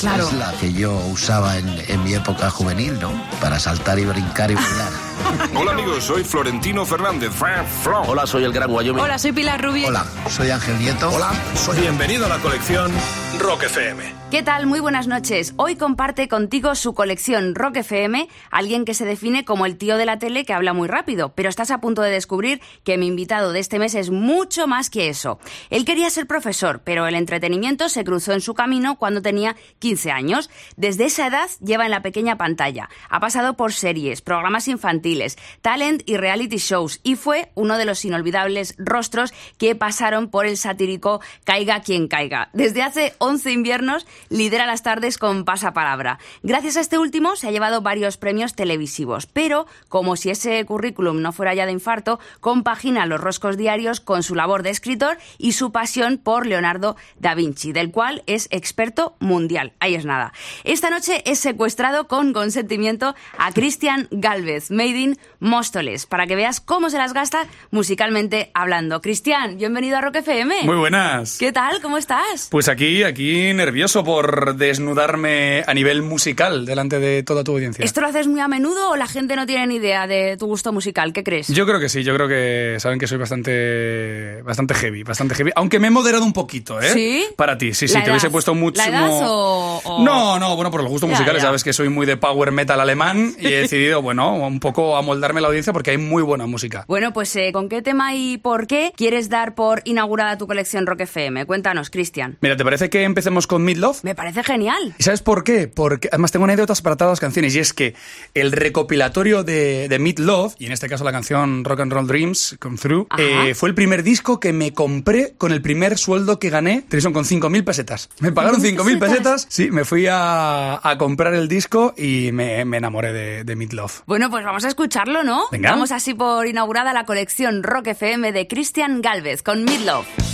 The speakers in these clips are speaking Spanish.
Claro. es la que yo usaba en, en mi época juvenil, ¿no? Para saltar y brincar y bailar. Hola amigos, soy Florentino Fernández. Hola, soy el Gran Wyoming. Hola, soy Pilar Rubio. Hola, soy Ángel Nieto. Hola, soy bienvenido a la colección Rock FM. ¿Qué tal? Muy buenas noches. Hoy comparte contigo su colección Rock FM, alguien que se define como el tío de la tele que habla muy rápido, pero estás a punto de descubrir que mi invitado de este mes es mucho más que eso. Él quería ser profesor, pero el entretenimiento se cruzó en su camino cuando tenía 15 años. Desde esa edad lleva en la pequeña pantalla. Ha pasado por series, programas infantiles, talent y reality shows y fue uno de los inolvidables rostros que pasaron por el satírico Caiga quien caiga. Desde hace 11 inviernos lidera las tardes con pasapalabra. Gracias a este último se ha llevado varios premios televisivos, pero como si ese currículum no fuera ya de infarto, compagina los roscos diarios con su labor de escritor y su pasión por Leonardo da Vinci, del cual es experto mundial. Ahí es nada. Esta noche es secuestrado con consentimiento a Cristian Galvez, Made in Móstoles, para que veas cómo se las gasta musicalmente hablando. Cristian, bienvenido a Rock FM. Muy buenas. ¿Qué tal? ¿Cómo estás? Pues aquí, aquí nervioso por desnudarme a nivel musical delante de toda tu audiencia. ¿Esto lo haces muy a menudo o la gente no tiene ni idea de tu gusto musical? ¿Qué crees? Yo creo que sí, yo creo que saben que soy bastante bastante heavy, bastante heavy, aunque me he moderado un poquito, ¿eh? ¿Sí? Para ti, sí, sí, ¿La te hubiese puesto mucho ¿La edad o- o- No, no, bueno, por los gustos Ya, musicales, ya. sabes que soy muy de power metal alemán y he decidido, bueno, un poco amoldarme la audiencia porque hay muy buena música. Bueno, pues eh, ¿con qué tema y por qué quieres dar por inaugurada tu colección Rock FM? Cuéntanos, Cristian. Mira, ¿te parece que empecemos con Midlove? Me parece genial. ¿Y sabes por qué? Porque además tengo anécdotas para todas las canciones y es que el recopilatorio de, de Meat Love, y en este caso la canción Rock and Roll Dreams Come Through, eh, fue el primer disco que me compré con el primer sueldo que gané, son con 5.000 pesetas. Me pagaron 5.000 pesetas, sí, me fui a, a comprar el disco y me, me enamoré de, de Meat Love. Bueno, pues vamos a escucharlo, ¿no? Venga. Vamos así por inaugurada la colección Rock FM de Cristian Galvez con Midlove. You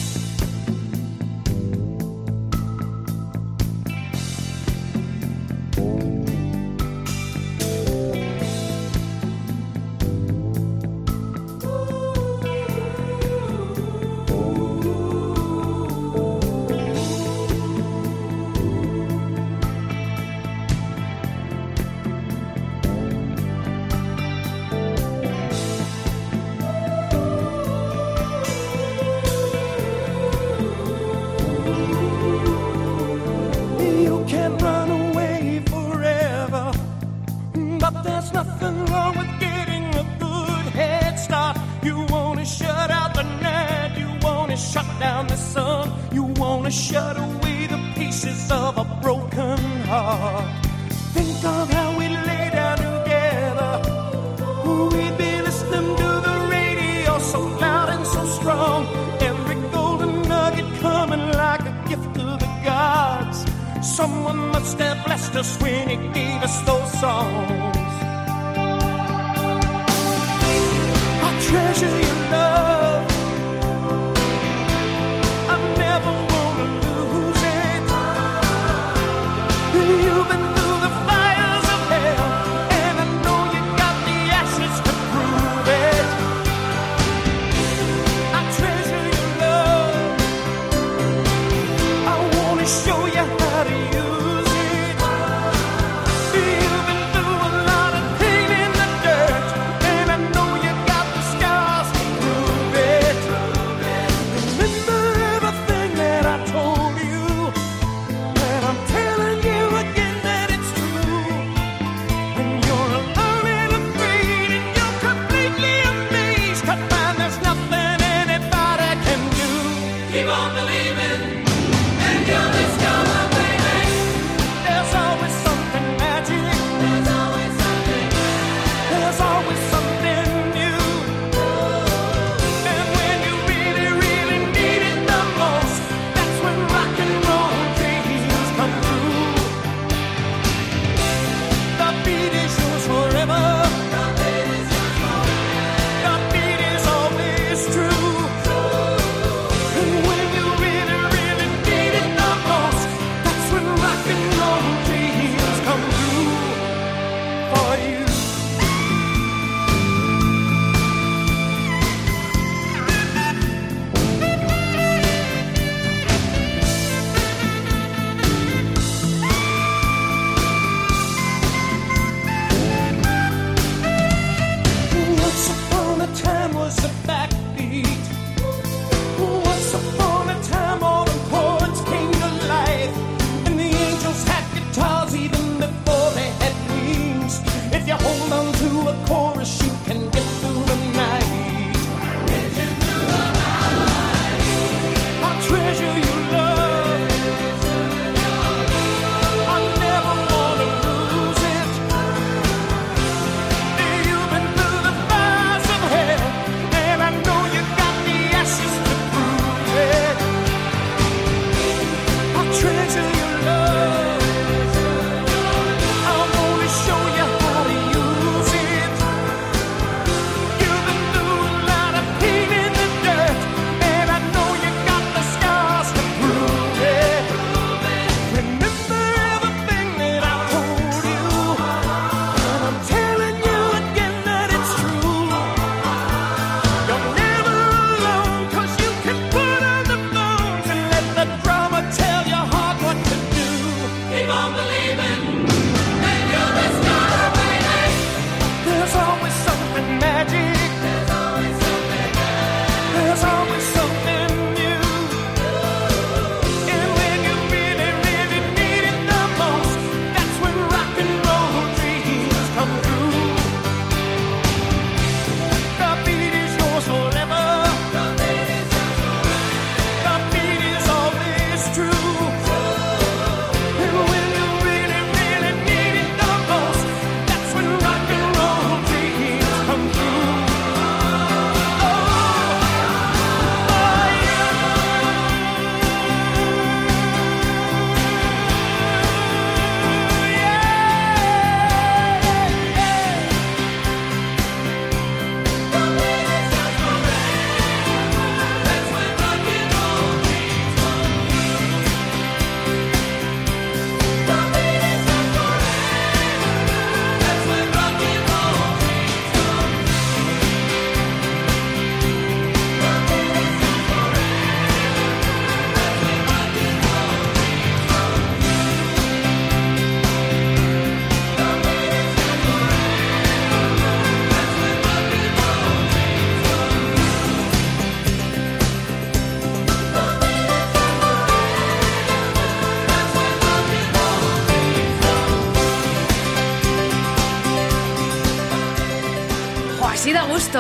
must have blessed us when he gave us those songs. I treasure your love.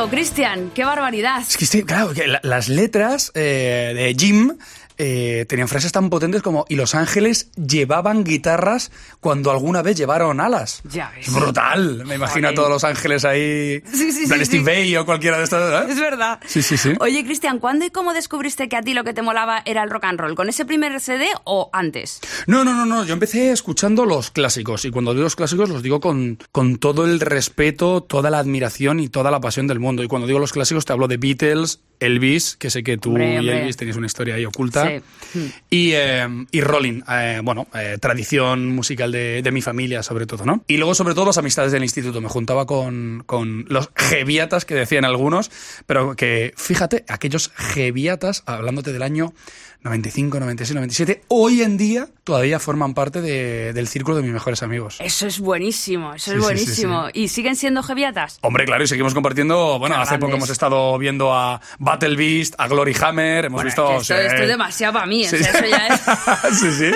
Cristian. Qué barbaridad. Es que, claro, que la- las letras eh, de Jim eh, tenían frases tan potentes como y los ángeles llevaban guitarras cuando alguna vez llevaron alas. Ya ves. Es brutal. Me imagino a todos los ángeles ahí. Sí, sí, Steve. Vai o cualquiera de estos. ¿eh? Es verdad. Sí, sí, sí. Oye, Cristian, ¿cuándo y cómo descubriste que a ti lo que te molaba era el rock and roll? ¿Con ese primer CD o antes? No, no, no, no. Yo empecé escuchando los clásicos. Y cuando digo los clásicos, los digo con, con todo el respeto, toda la admiración y toda la pasión del mundo. Y cuando digo los clásicos, te hablo de Beatles, Elvis, que sé que tú Hombre, y hombre. Elvis tenéis una historia ahí oculta. Y, eh, y Rolling, eh, bueno, eh, tradición musical de, de mi familia, sobre todo, ¿no? Y luego, sobre todo, las amistades del instituto. Me juntaba con, con los jeviatas que decían algunos, pero que, fíjate, aquellos jeviatas, hablándote del año 95, 96, 97, hoy en día todavía forman parte de- del círculo de mis mejores amigos. Eso es buenísimo, eso Sí, es sí, sí, buenísimo. ¿Y siguen siendo jeviatas? Hombre, claro, y seguimos compartiendo. Bueno, Qué hace poco hemos estado viendo a Battle Beast, a Glory Hammer, hemos Bueno, visto. es que esto, es demasiado para mí, o Sí. sea, eso ya es... sí, sí.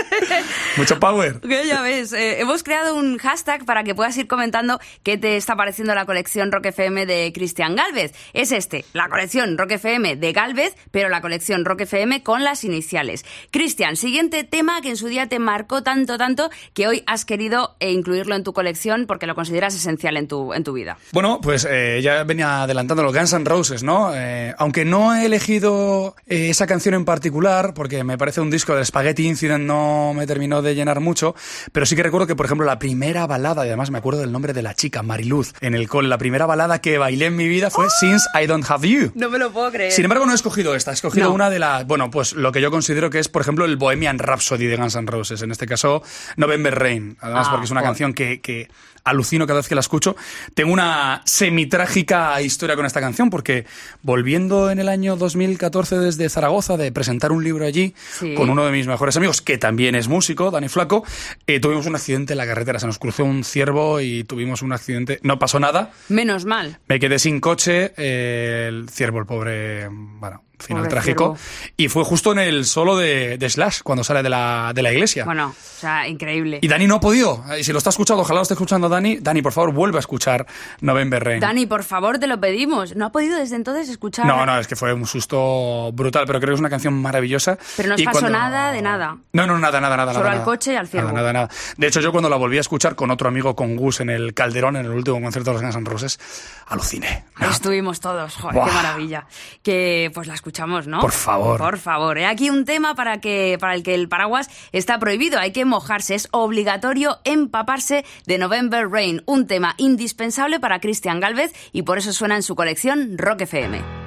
Mucho power. Que ya ves, eh, hemos creado un hashtag para que puedas ir comentando qué te está pareciendo la colección Rock FM de Cristian Galvez. Es este, la colección Rock FM de Galvez, pero la colección Rock FM con las iniciales. Cristian, siguiente tema que en su día te marcó tanto, tanto, que hoy has querido eh, incluirlo en tu colección porque lo consideras esencial en tu, en tu vida. Bueno, pues eh, ya venía adelantando los Guns N' Roses, ¿no? Eh, aunque no he elegido eh, esa canción en particular, porque me parece un disco del Spaghetti Incident no me terminó de llenar mucho, pero sí que recuerdo que, por ejemplo, la primera balada, y además me acuerdo del nombre de la chica, Mariluz, en el cole, la primera balada que bailé en mi vida fue Since I Don't Have You. No me lo puedo creer. Sin embargo, no he escogido esta, he escogido No. una de las, bueno, pues lo que yo considero que es, por ejemplo, el Bohemian Rhapsody de Guns N' Roses, en este caso, November Rain, además Ah, porque es una canción que, que alucino cada vez que la escucho. Tengo una semitrágica historia con esta canción, porque volviendo en el año 2014 desde Zaragoza de presentar un libro allí, Sí. con uno de mis mejores amigos, que también es músico, Dani Flaco, eh, tuvimos un accidente en la carretera, se nos cruzó un ciervo y tuvimos un accidente, no pasó nada, Menos mal. me quedé sin coche, eh, el ciervo, el pobre, bueno, final Pobre trágico. Y fue justo en el solo de, de Slash, cuando sale de la, de la iglesia. Bueno, o sea, increíble. Y Dani no ha podido. Y si lo está escuchando, ojalá lo esté escuchando Dani. Dani, por favor, vuelve a escuchar November Rain. Dani, por favor, te lo pedimos. No ha podido desde entonces escuchar. No, no, es que fue un susto brutal, pero creo que es una canción maravillosa. Pero no os Y pasó cuando- nada de nada. No, no, nada, nada, nada. Solo nada, al coche y al ciervo. Nada, nada, nada. De hecho, yo cuando la volví a escuchar con otro amigo, con Gus, en el Calderón, en el último concierto de los Guns N' Roses, aluciné. Ahí estuvimos todos, joder, Buah. qué maravilla. Que pues la escuchamos, ¿no? Por favor. Por favor. He aquí un tema para que para el que el paraguas está prohibido, hay que mojarse, es obligatorio empaparse de November Rain, un tema indispensable para Cristian Galvez y por eso suena en su colección Rock FM.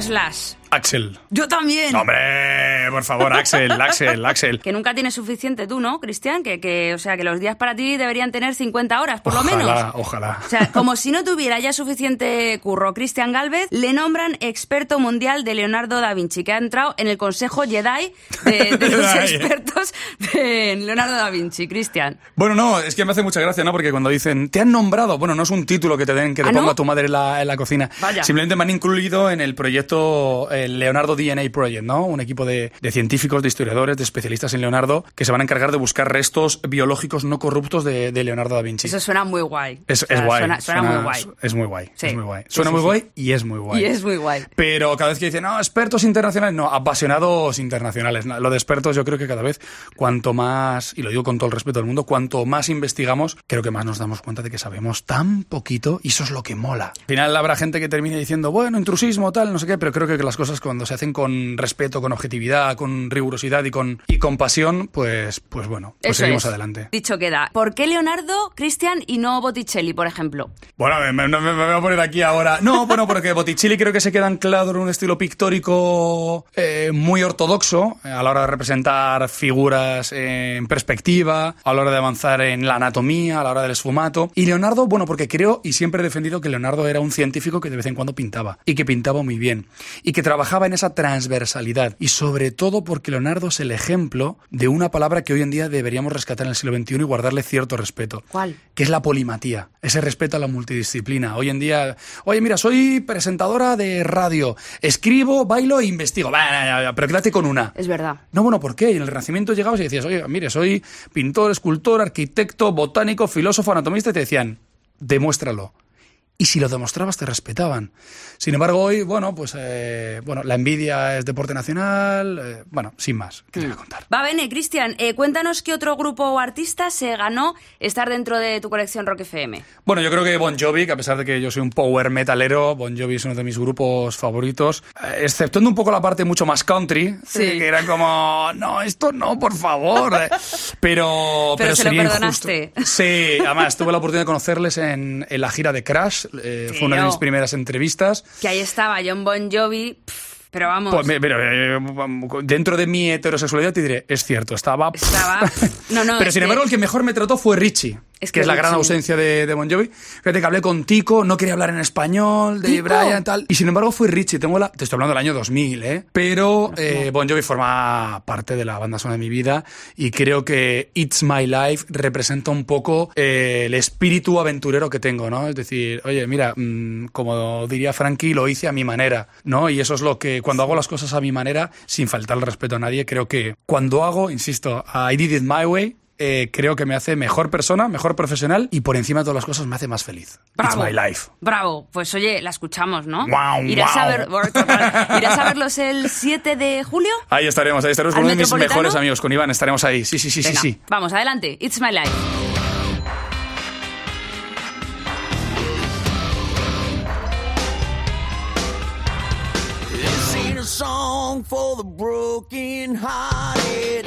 Slash? Axel. Yo también. Hombre, por favor, Axel, Axel, Axel. Que nunca tienes suficiente tú, ¿no, Cristian? Que, que, o sea, que los días para ti deberían tener 50 horas, por ojalá, lo menos. Ojalá, O sea, como si no tuviera ya suficiente curro, Cristian Galvez le nombran experto mundial de Leonardo da Vinci, que ha entrado en el consejo Jedi de, de los expertos de Leonardo da Vinci. Cristian. Bueno, no, es que me hace mucha gracia, ¿no? Porque cuando dicen, te han nombrado, bueno, no es un título que te den, que te ¿Ah, no? ponga tu madre en la, en la cocina. Vaya. Simplemente me han incluido en el proyecto el Leonardo DNA Project, ¿no? Un equipo de, de científicos, de historiadores, de especialistas en Leonardo, que se van a encargar de buscar restos biológicos no corruptos de, de Leonardo da Vinci. Eso suena muy guay. Es, O sea, es guay. Suena, suena muy guay. Es muy guay. Sí. Es muy guay. Suena sí, muy guay y es muy guay. Y es muy guay. Pero cada vez que dicen, no, expertos internacionales, no, apasionados internacionales. Lo de expertos yo creo que cada vez, cuanto más, y lo digo con todo el respeto del mundo, cuanto más investigamos, creo que más nos damos cuenta de que sabemos tan poquito y eso es lo que mola. Al final habrá gente que termine diciendo, bueno, intrusismo, tal, no sé qué, pero creo que las cosas cuando se hacen con respeto, con objetividad, con rigurosidad y con, y con pasión, pues, pues bueno, pues Eso seguimos es. adelante. Dicho queda. ¿Por qué Leonardo, Cristian y no Botticelli, por ejemplo? Bueno, me, me- me- me voy a poner aquí ahora. No, bueno, porque Botticelli creo que se queda anclado en un estilo pictórico eh, muy ortodoxo eh, a la hora de representar figuras en perspectiva, a la hora de avanzar en la anatomía, a la hora del esfumato. Y Leonardo, bueno, porque creo y siempre he defendido que Leonardo era un científico que de vez en cuando pintaba y que pintaba muy bien y que trabajaba en esa transversalidad y sobre todo porque Leonardo es el ejemplo de una palabra que hoy en día deberíamos rescatar en el siglo XXI y guardarle cierto respeto ¿Cuál? que es la polimatía, ese respeto a la multidisciplina. Hoy en día, oye, mira, soy presentadora de radio, escribo, bailo e investigo. Bah, pero quédate con una. Es verdad. No, bueno, ¿por qué? Y en el Renacimiento llegabas y decías, oye, mire, soy pintor, escultor, arquitecto, botánico, filósofo, anatomista, y te decían, demuéstralo. Y si lo demostrabas, te respetaban. Sin embargo, hoy, bueno, pues, eh, bueno, la envidia es deporte nacional. eh, bueno, sin más, ¿qué te voy a contar? Va, Bene, Cristian, eh, cuéntanos qué otro grupo o artista se ganó estar dentro de tu colección Rock FM. Bueno, yo creo que Bon Jovi, que a pesar de que yo soy un power metalero, Bon Jovi es uno de mis grupos favoritos, eh, exceptuando un poco la parte mucho más country, Sí. eh, que era como, no, esto no, por favor. eh. Pero, Pero se lo sería perdonaste. injusto. Sí, además tuve la oportunidad de conocerles en, en la gira de Crash, eh, fue una de mis primeras entrevistas. Que ahí estaba John Bon Jovi, pf, pero vamos, Pues, pero, dentro de mi heterosexualidad te diré, es cierto, estaba... estaba... No, no, Pero sin que- embargo, el que mejor me trató fue Richie. Es que, que es la gran ausencia de, de Bon Jovi. Fíjate que hablé con Tico, no quería hablar en español, de ¿Tico? Brian tal. Y sin embargo fue Richie. Tengo la, te estoy hablando del año 2000, ¿eh? Pero eh, Bon Jovi forma parte de la banda sonora de mi vida y creo que It's My Life representa un poco eh, el espíritu aventurero que tengo, ¿no? Es decir, oye, mira, mm, como diría Frankie, lo hice a mi manera, ¿no? Y eso es lo que, cuando hago las cosas a mi manera, sin faltar el respeto a nadie, creo que cuando hago, insisto, I did it my way, eh, creo que me hace mejor persona, mejor profesional y por encima de todas las cosas me hace más feliz. Bravo. It's my life. Bravo, pues oye, la escuchamos, ¿no? Guau, irás, guau. A ver, irás a verlos el 7 de julio. Ahí estaremos, ahí estaremos ¿Al con uno de mis mejores amigos, con Iván, estaremos ahí. Sí, sí, sí, Venga, sí, sí. Vamos, adelante. It's my life. This ain't a song for the broken hearted.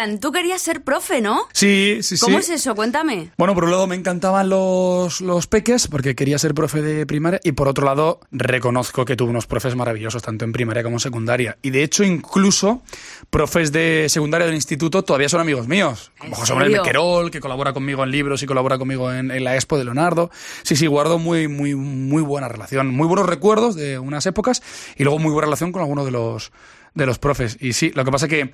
Cristian, tú querías ser profe, ¿no? Sí, sí, sí. ¿Cómo es eso? Cuéntame. Bueno, por un lado me encantaban los, los peques porque quería ser profe de primaria y por otro lado reconozco que tuve unos profes maravillosos tanto en primaria como en secundaria. Y de hecho incluso profes de secundaria del instituto todavía son amigos míos. Como José Manuel? Mequerol, que colabora conmigo en libros y colabora conmigo en, en la Expo de Leonardo. Sí, sí, guardo muy, muy, muy buena relación. Muy buenos recuerdos de unas épocas y luego muy buena relación con algunos de los, de los profes. Y sí, lo que pasa que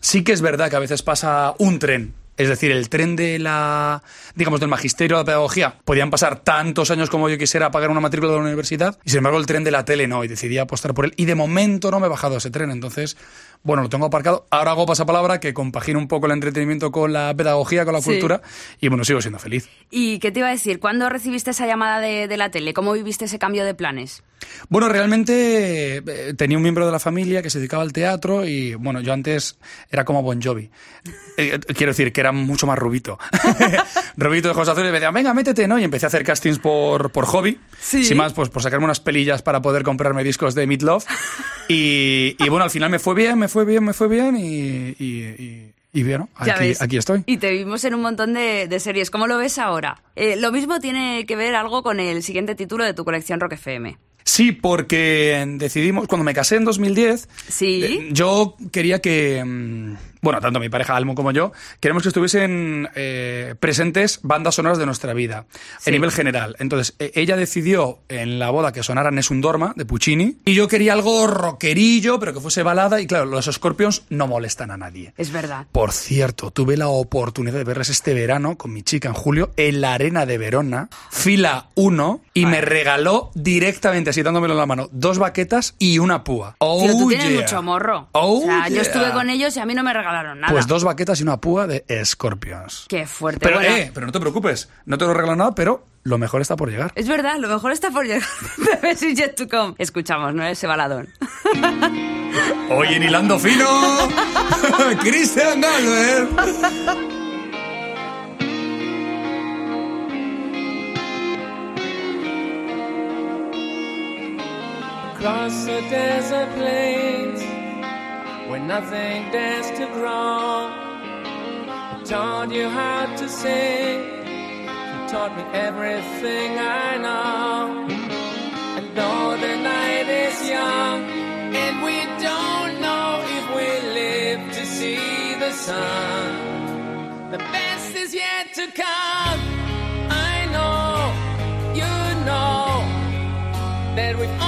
sí que es verdad que a veces pasa un tren. Es decir, el tren de la, digamos, del magisterio de la pedagogía. Podían pasar tantos años como yo quisiera pagar una matrícula de la universidad. Y sin embargo, el tren de la tele no. Y decidí apostar por él. Y de momento no me he bajado ese tren. Entonces, bueno, lo tengo aparcado. Ahora hago pasapalabra que compagino un poco el entretenimiento con la pedagogía, con la Sí. cultura. Y bueno, sigo siendo feliz. ¿Y qué te iba a decir? ¿Cuándo recibiste esa llamada de, de la tele? ¿Cómo viviste ese cambio de planes? Bueno, realmente eh, tenía un miembro de la familia que se dedicaba al teatro y, bueno, yo antes era como Bon Jovi. Eh, quiero decir que era mucho más rubito. rubito de ojos azules y me decían, venga, métete, ¿no? Y empecé a hacer castings por, por hobby. Sí. Sin más, pues por sacarme unas pelillas para poder comprarme discos de Meat Love. Y, y bueno, al final me fue bien, me fue bien, me fue bien y... y, bueno, aquí, estoy. Y te vimos en un montón de, de series. ¿Cómo lo ves ahora? Eh, lo mismo tiene que ver algo con el siguiente título de tu colección Rock FM. Sí, porque decidimos, cuando me casé en 2010, Sí. eh, yo quería que, mm, bueno, tanto mi pareja Almo como yo, queremos que estuviesen eh, presentes bandas sonoras de nuestra vida, Sí. a nivel general. Entonces, eh, ella decidió en la boda que sonara Nessun Dorma, de Puccini, y yo quería algo rockerillo, pero que fuese balada, y claro, los Scorpions no molestan a nadie. Es verdad. Por cierto, tuve la oportunidad de verles este verano con mi chica en julio en la Arena de Verona, fila 1, y me regaló directamente, así dándomelo en la mano, dos baquetas y una púa. Oh, Tío, tú tienes yeah. mucho morro. Oh, o sea, yo yeah. estuve con ellos y a mí no me regalaron nada. Pues dos baquetas y una púa de Scorpions. Qué fuerte. Pero, Bueno, eh, pero no te preocupes, no te lo regalo nada, pero lo mejor está por llegar. Es verdad, lo mejor está por llegar. The best is yet to come. Escuchamos, ¿no? Ese baladón. Oye, en hilando fino, Cristian Galvez. Across the desert plains where nothing dares to grow. I taught you how to sing. You taught me everything I know. And though the night is young and we don't know if we live to see the sun, the best is yet to come. I know, you know that we've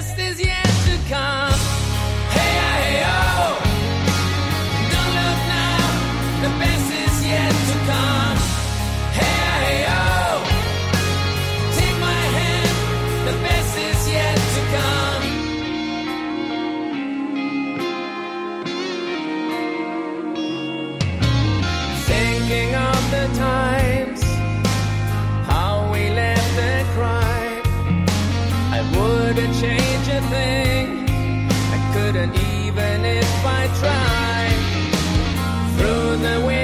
the wind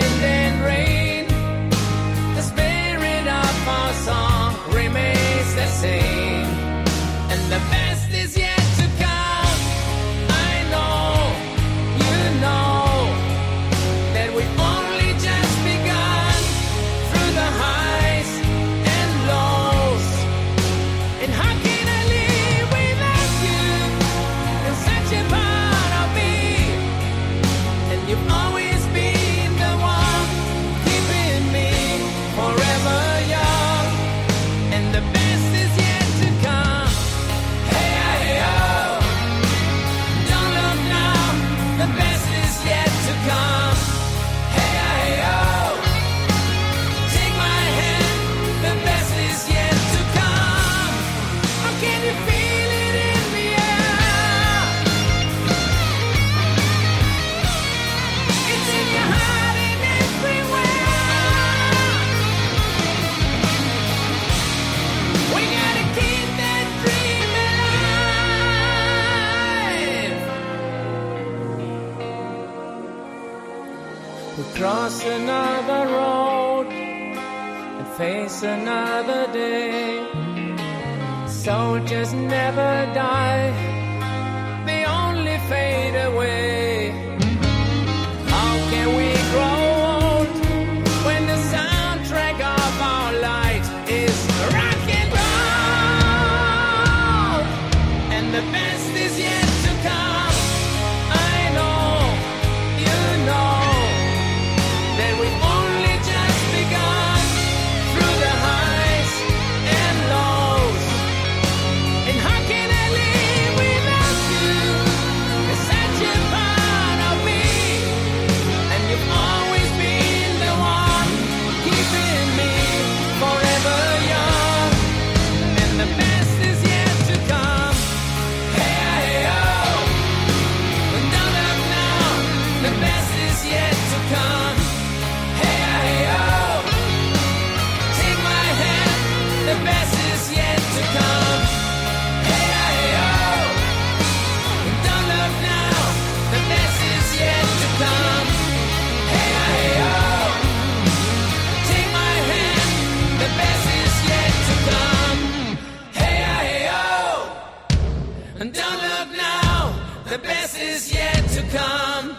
don't look now, the best is yet to come.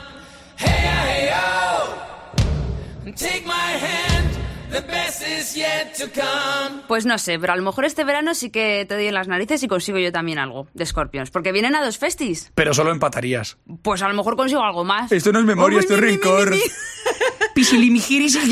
Hey, hey, oh. And take my hand, the best is yet to come. Pues no sé, pero a lo mejor este verano sí que te doy en las narices y consigo yo también algo de Scorpions. Porque vienen a dos festis. Pero solo empatarías. Pues a lo mejor consigo algo más. Esto no es memoria, Uy, esto es mi, mi, rencor. mi, mi. Pisilimigiris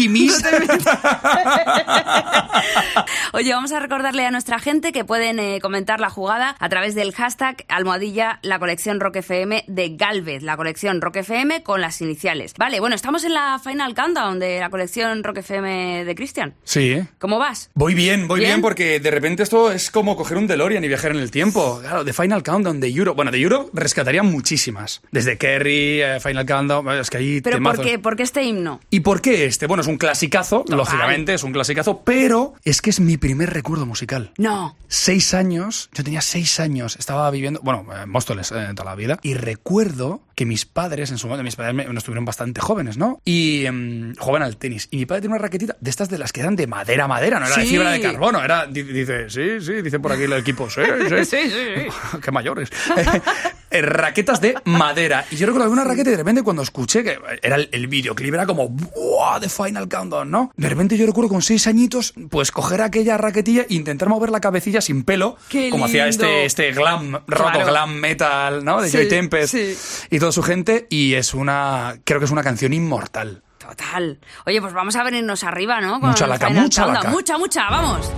Oye, vamos a recordarle a nuestra gente que pueden eh, comentar la jugada a través del hashtag almohadilla la colección Rock FM de Galvez, la colección Rock FM con las iniciales. Vale, bueno, estamos en la final countdown de la colección Rock FM de Cristian. Sí, ¿eh? ¿Cómo vas? Voy bien, voy bien? ¿Bien? porque de repente esto es como coger un DeLorean y viajar en el tiempo. Claro, The Final Countdown de Euro. Bueno, de Euro rescataría muchísimas. Desde Kerry, eh, Final Countdown, es que hay ¿Pero por temazos. qué? ¿Por qué este himno? ¿Y por qué este? Bueno, es un clasicazo, Total. lógicamente es un clasicazo, pero es que es mi primer recuerdo musical. No. Seis años, yo tenía seis años, estaba viviendo, bueno, en Móstoles eh, toda la vida, y recuerdo que mis padres, en su momento, mis padres me- nos tuvieron bastante jóvenes, ¿no? Y em, jugaban al tenis. Y mi padre tenía una raquetita de estas de las que eran de madera, madera, no era de Sí. fibra de carbono, era, di- dice, sí, sí, dice por aquí el equipo, sí, sí. Sí, sí, sí. Qué mayores. Eh, raquetas de madera. Y yo recuerdo una raqueta y de repente cuando escuché que era el, el videoclip, era como, ¡buah! The Final Countdown, ¿no? De repente yo recuerdo con seis añitos, pues coger aquella raquetilla e intentar mover la cabecilla sin pelo, ¡Qué como hacía este, este glam, rock Claro. glam metal, ¿no? De Sí, Joy Tempest sí. y toda su gente. Y es una, creo que es una canción inmortal. Total. Oye, pues vamos a venirnos arriba, ¿no? Con Mucha laca, mucha laca. Mucha, mucha, vamos.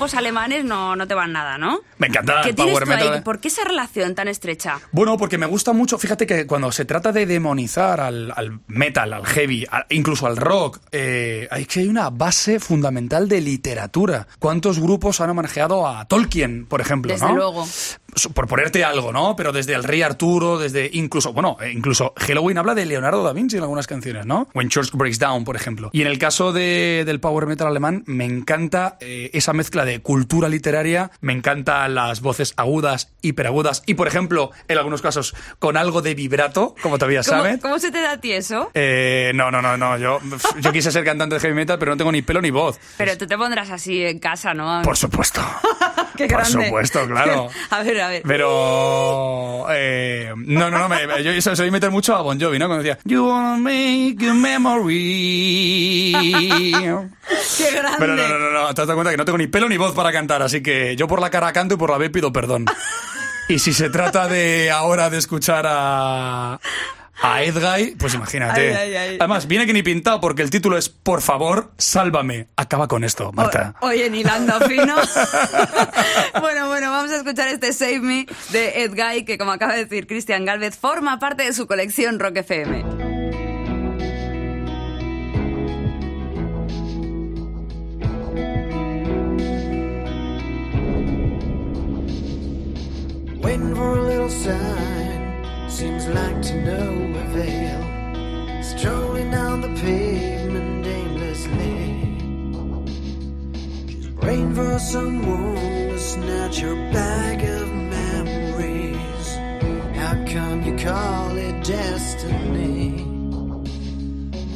Grupos alemanes no, no te van nada, ¿no? Me encanta ¿Qué el tienes power tú ahí? metal. ¿Por qué esa relación tan estrecha? Bueno, porque me gusta mucho, fíjate que cuando se trata de demonizar al, al metal, al heavy, incluso al rock, eh, hay que hay una base fundamental de literatura. ¿Cuántos grupos han homenajeado a Tolkien, por ejemplo? Desde ¿no? luego. Por ponerte algo, ¿no? Pero desde el Rey Arturo, desde incluso, bueno, eh, incluso Halloween habla de Leonardo da Vinci en algunas canciones, ¿no? When Church Breaks Down, por ejemplo. Y en el caso de- del power metal alemán, me encanta eh, esa mezcla de cultura literaria, me encantan las voces agudas, hiperagudas y, por ejemplo, en algunos casos, con algo de vibrato, como todavía ¿Cómo, sabes. cómo se te da a ti eso? Eh, no, no, no, no. Yo, yo quise ser cantante de heavy metal, pero no tengo ni pelo ni voz. Pero tú te pondrás así en casa, ¿no? Por supuesto. Qué por grande. supuesto, claro. a ver, a ver. Pero. eh, no, no, no. Me, yo eso soy meter mucho a Bon Jovi, ¿no? Cuando decía. You wanna make a memory. Qué grande. Pero no, no, no, no. Te has dado cuenta que no tengo ni pelo ni voz para cantar, así que yo por la cara canto y por la B pido perdón. Y si se trata de ahora de escuchar a. A Edguy, pues imagínate. Ay, ay, ay. Además, viene que ni pintado porque el título es Por favor, sálvame. Acaba con esto, Marta. O- Oye, ni hilando fino. bueno, bueno, vamos a escuchar este Save Me de Ed Guy, que como acaba de decir Cristian Galvez, forma parte de su colección Rock FM. Waiting for a little sign, seems like to no avail. Strolling down the pavement aimlessly. Praying for someone to snatch your bag of memories. How come you call it destiny?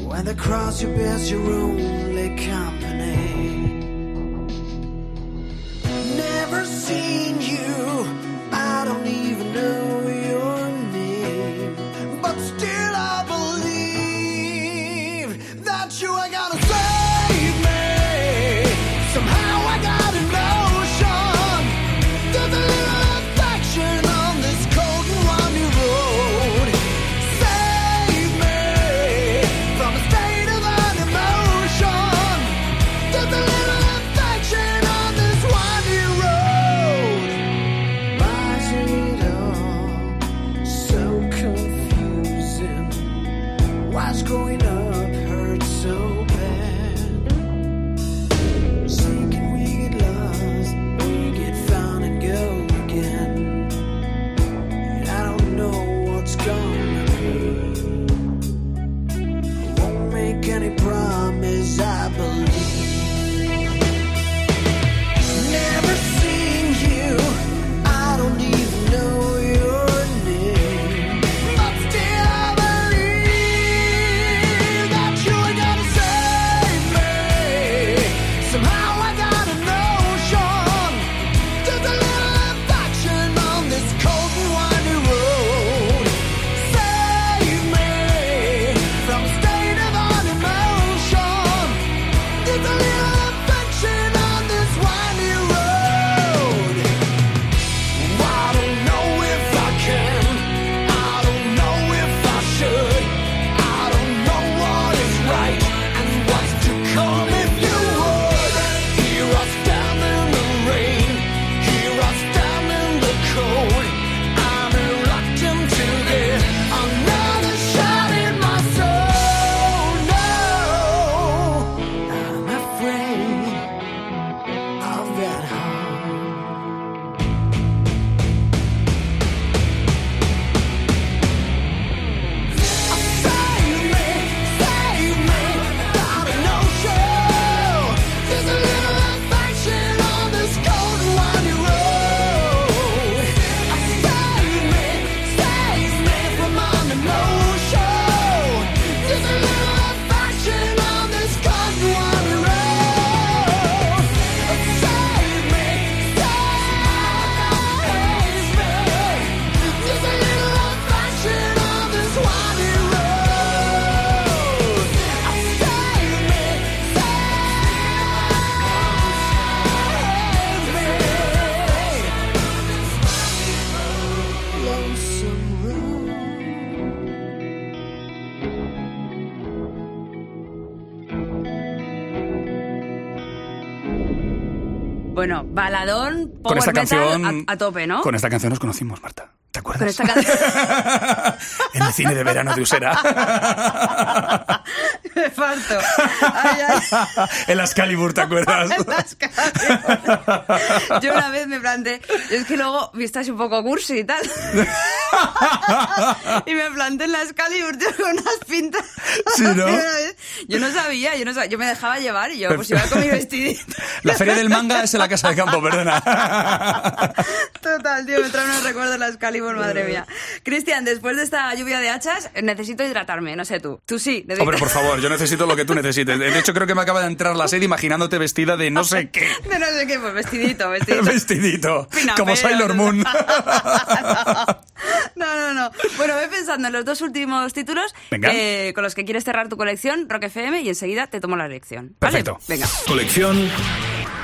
When the cross your best, your only company. Never seen you. I don't even Bueno, baladón, power Con esta metal canción. a, a tope, ¿no? Con esta canción nos conocimos, Marta. ¿Te Con acuerdas? esta canción. en el cine de verano de Usera. Me falto. Ay, ay. en las Calibur, ¿te acuerdas? Las Calibur. Yo una vez me planté, es que luego viste así un poco cursi y tal. y me planté en la Excalibur tío, con unas pintas. Sí, ¿no? Yo no sabía, yo no sabía, yo me dejaba llevar y yo pues iba con mi vestidito. La feria del manga es en la casa de campo, perdona. Total, tío, me trae unos recuerdos de la Excalibur, madre mía. Cristian, después de esta lluvia de hachas, necesito hidratarme, no sé tú. Tú sí. necesitas- Hombre, por favor, yo necesito lo que tú necesites. De hecho, creo que me acaba de entrar la sed imaginándote vestida de no sé qué. De no sé qué, pues vestidito, vestidito. Vestidito. Pinapero, Como Sailor Moon. No, no, no. Bueno, ve pensando en los dos últimos títulos eh, con los que quieres cerrar tu colección, Rock FM, y enseguida te tomo la lección. ¿vale? Perfecto. Venga. Colección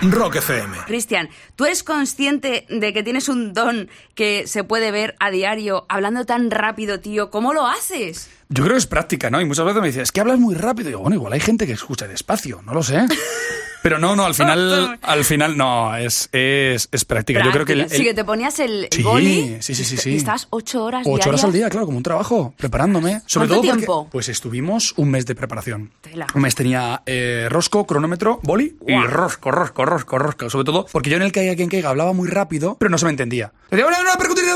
Rock FM. Cristian, ¿tú eres consciente de que tienes un don que se puede ver a diario hablando tan rápido, tío? ¿Cómo lo haces? Yo creo que es práctica, ¿no? Y muchas veces me dices, es que hablas muy rápido. Y digo, bueno, igual hay gente que escucha despacio, no lo sé. Pero no, no, al final, al final no, es, es, es práctica. Yo creo que el. Sí, que te ponías el Sí, boli. sí, sí, sí, y sí. Estás ocho horas Ocho horas al día, claro, como un trabajo, preparándome. Sobre ¿Cuánto todo porque, tiempo? pues estuvimos un mes de preparación. Tela. Un mes tenía eh, rosco, cronómetro, boli y rosco, rosco, rosco, rosco. Sobre todo porque yo en el caiga quien caiga hablaba muy rápido, pero no se me entendía. Le digo, "Una, una una percutina".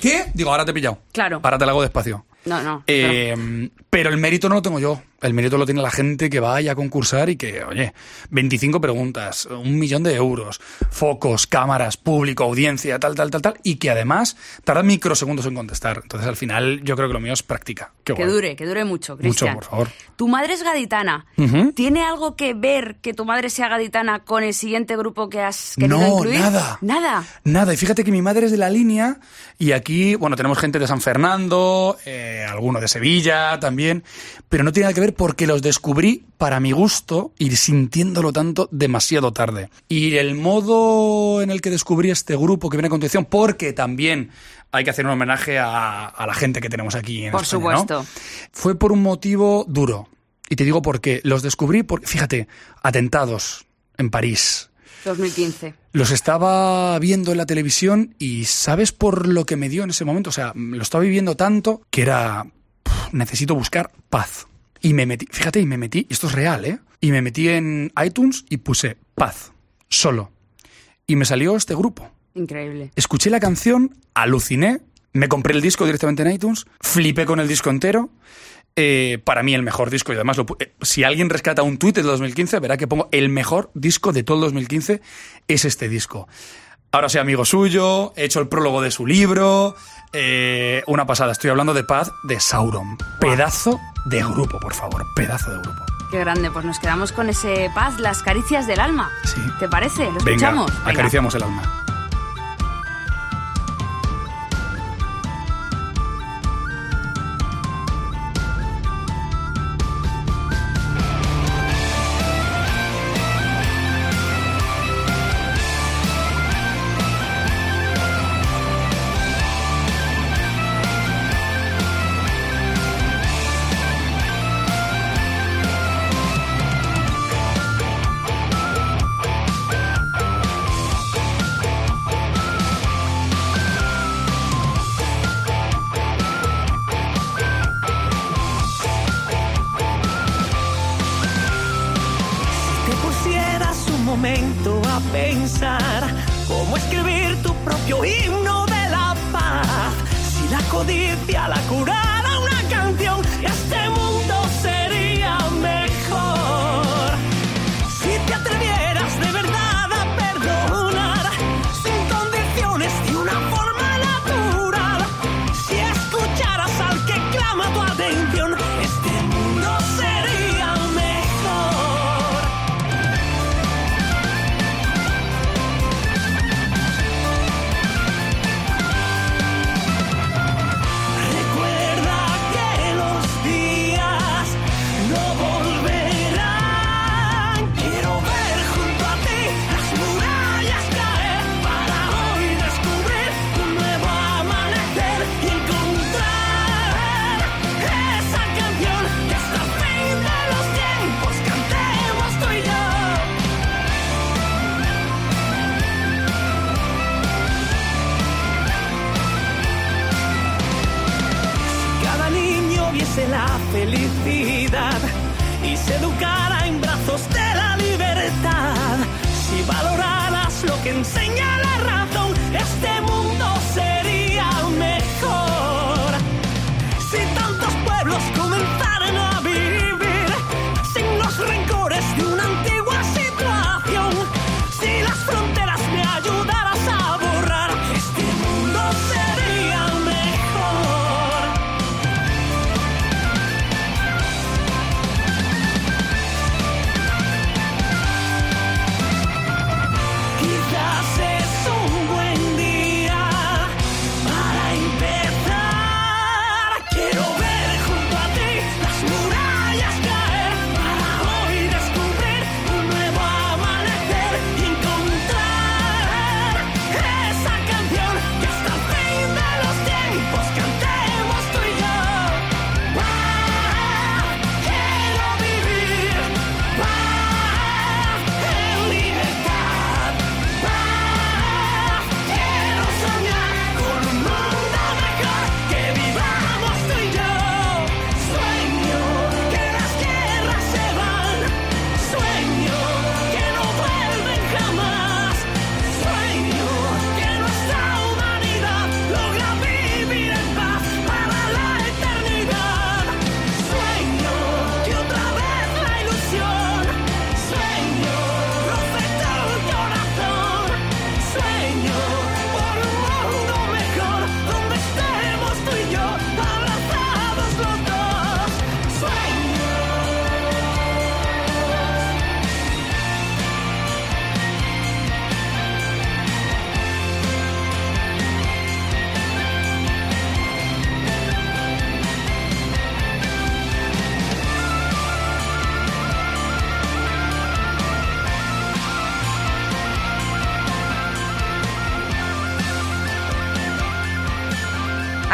¿Qué? Digo, ahora te he pillado. Claro. Ahora te la hago despacio. No, no. Eh, pero el mérito no lo tengo yo. El mérito lo tiene la gente que vaya a concursar y que, oye, 25 preguntas, un millón de euros, focos, cámaras, público, audiencia, tal, tal, tal, tal, y que además tarda microsegundos en contestar. Entonces, al final, yo creo que lo mío es práctica. Qué Que guay. dure, que dure mucho, Mucho, Cristian. por favor. Tu madre es gaditana. ¿Tiene algo que ver que tu madre sea gaditana con el siguiente grupo que has querido No, incluir? nada. Nada. Nada, y fíjate que mi madre es de la línea y aquí, bueno, tenemos gente de San Fernando, eh, alguno de Sevilla también, pero no tiene nada que ver porque los descubrí para mi gusto y sintiéndolo tanto demasiado tarde. Y el modo en el que descubrí este grupo que viene a continuación, porque también hay que hacer un homenaje a, a la gente que tenemos aquí en Por España, ¿no? supuesto. Fue por un motivo duro. Y te digo por qué. Los descubrí porque, fíjate, atentados en París, 2015. los estaba viendo en la televisión y ¿sabes por lo que me dio en ese momento? O sea, lo estaba viviendo tanto que era, "Puf, necesito buscar paz. Y me metí, fíjate, y me metí, y esto es real, ¿eh? Y me metí en iTunes y puse paz, solo. Y me salió este grupo. Increíble. Escuché la canción, aluciné, me compré el disco directamente en iTunes, flipé con el disco entero. eh, para mí el mejor disco y además lo eh, si alguien rescata un tuit del 2015 verá que pongo el mejor disco de todo el 2015 es este disco. Ahora soy amigo suyo, he hecho el prólogo de su libro, eh, una pasada. Estoy hablando de Paz de Sauron. Pedazo de grupo, por favor, pedazo de grupo. Qué grande. Pues nos quedamos con ese paz, las caricias del alma. Sí. ¿Te parece? ¿Lo Venga, escuchamos? Venga. acariciamos el alma.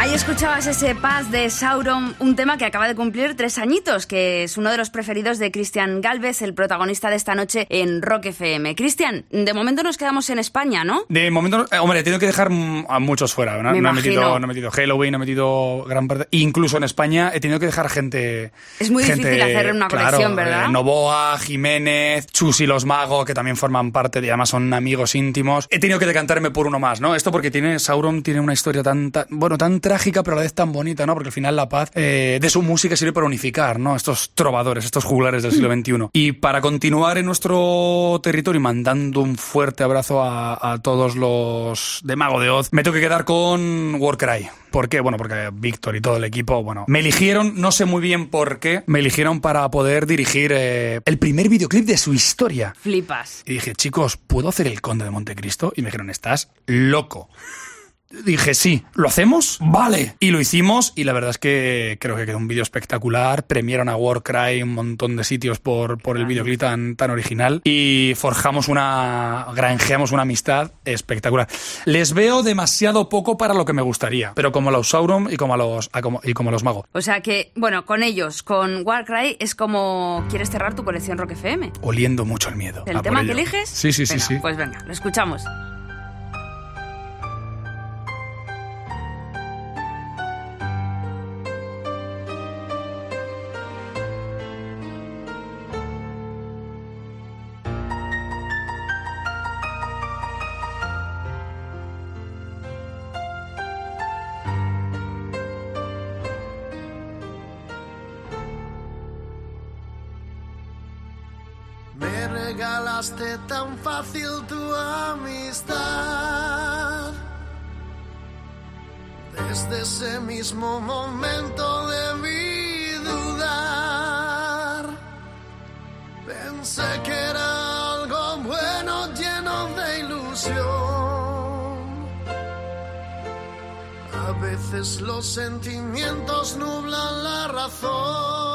Ahí escuchabas ese Paz de Sauron, un tema que acaba de cumplir tres añitos, que es uno de los preferidos de Cristian Galvez, el protagonista de esta noche en Rock FM. Cristian, de momento nos quedamos en España, ¿no? De momento, eh, hombre, he tenido que dejar a muchos fuera. ¿no? Me no, he metido, no he metido Halloween, no he metido gran parte. Incluso en España he tenido que dejar gente. Es muy gente, difícil hacer una claro, colección, ¿verdad? eh, Novoa, Jiménez, Chus y los Magos, que también forman parte, y además son amigos íntimos. He tenido que decantarme por uno más, ¿no? Esto porque tiene Sauron tiene una historia tan, tan- bueno, tan trágica, pero a la vez tan bonita, ¿no? Porque al final la paz eh, de su música sirve para unificar, ¿no? Estos trovadores, estos juglares del siglo XXI. Y para continuar en nuestro territorio y mandando un fuerte abrazo a, a todos los de Mago de Oz, me tengo que quedar con Warcry. ¿Por qué? Bueno, porque Víctor y todo el equipo, bueno, me eligieron, no sé muy bien por qué, me eligieron para poder dirigir eh, el primer videoclip de su historia. Flipas. Y dije, chicos, ¿puedo hacer el Conde de Montecristo? Y me dijeron, estás loco. Dije, sí, ¿lo hacemos? Vale. Y lo hicimos y la verdad es que creo que quedó un vídeo espectacular. Premiaron a Warcry un montón de sitios por, por el videoclip tan, tan original y forjamos una, granjeamos una amistad espectacular. Les veo demasiado poco para lo que me gustaría, pero como a los Sauron y como a los, a como- y como a los magos. O sea que, bueno, con ellos, con Warcry, es como quieres cerrar tu colección Rock FM. Oliendo mucho el miedo. ¿El A por tema que eliges? Sí, sí, sí, sí. Pues venga, lo escuchamos. Regalaste tan fácil tu amistad. Desde ese mismo momento debí dudar. Pensé que era algo bueno lleno de ilusión. A veces los sentimientos nublan la razón.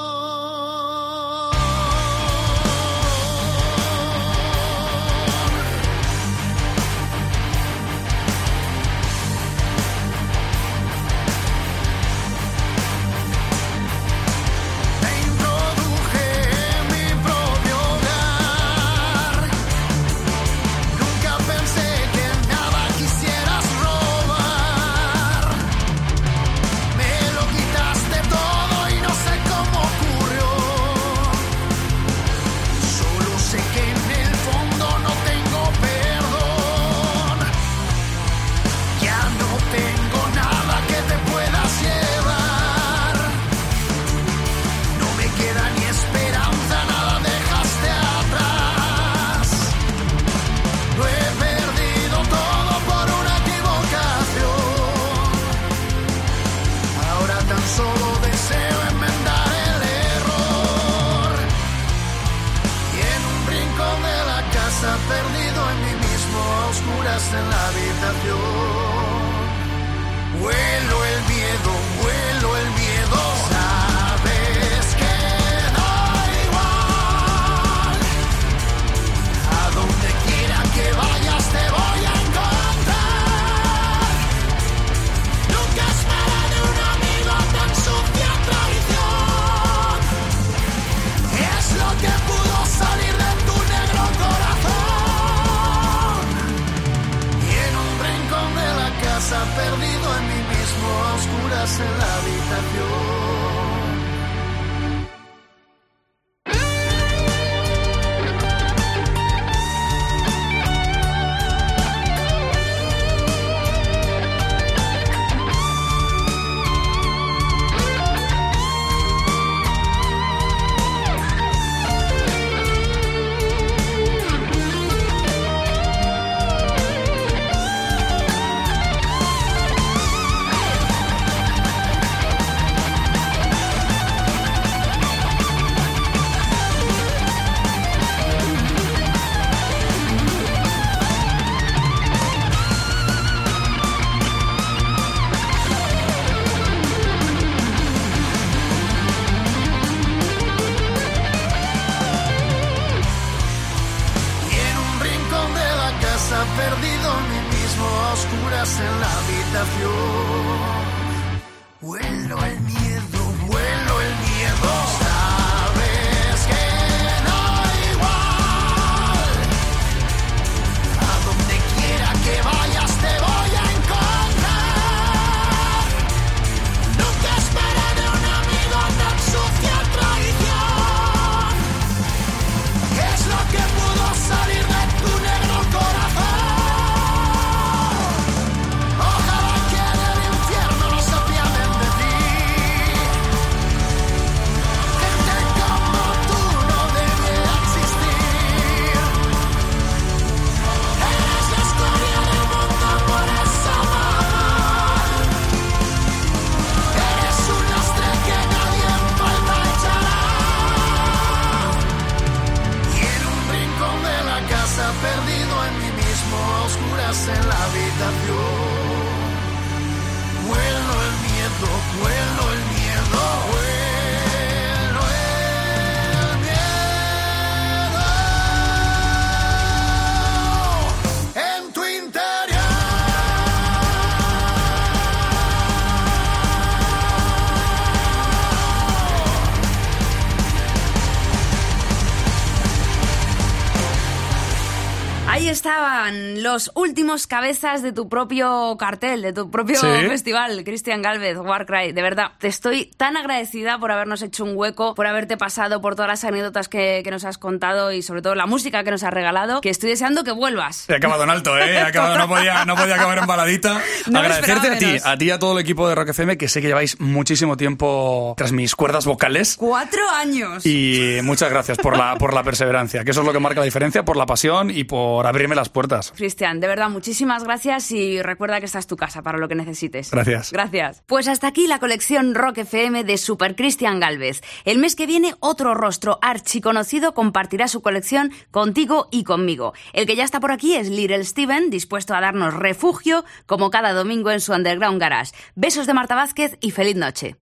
Los últimos cabezas de tu propio cartel, de tu propio Sí. festival, Cristian Galvez, Warcry. De verdad, te estoy tan agradecida por habernos hecho un hueco, por haberte pasado, por todas las anécdotas que, que nos has contado y sobre todo la música que nos has regalado, que estoy deseando que vuelvas. He acabado en alto, ¿eh? He acabado, no, podía, no podía acabar en baladita. No Agradecerte a ti, a ti y a todo el equipo de Rock FM, que sé que lleváis muchísimo tiempo tras mis cuerdas vocales. ¡Cuatro años! Y muchas gracias por la, por la perseverancia, que eso es lo que marca la diferencia, por la pasión y por abrirme las puertas. Cristian, de verdad, muchísimas gracias y recuerda que esta es tu casa para lo que necesites. Gracias. Gracias. Pues hasta aquí la colección Rock FM de Super Cristian Galvez. El mes que viene, otro rostro archiconocido compartirá su colección contigo y conmigo. El que ya está por aquí es Little Steven, dispuesto a darnos refugio como cada domingo en su Underground Garage. Besos de Marta Vázquez y feliz noche.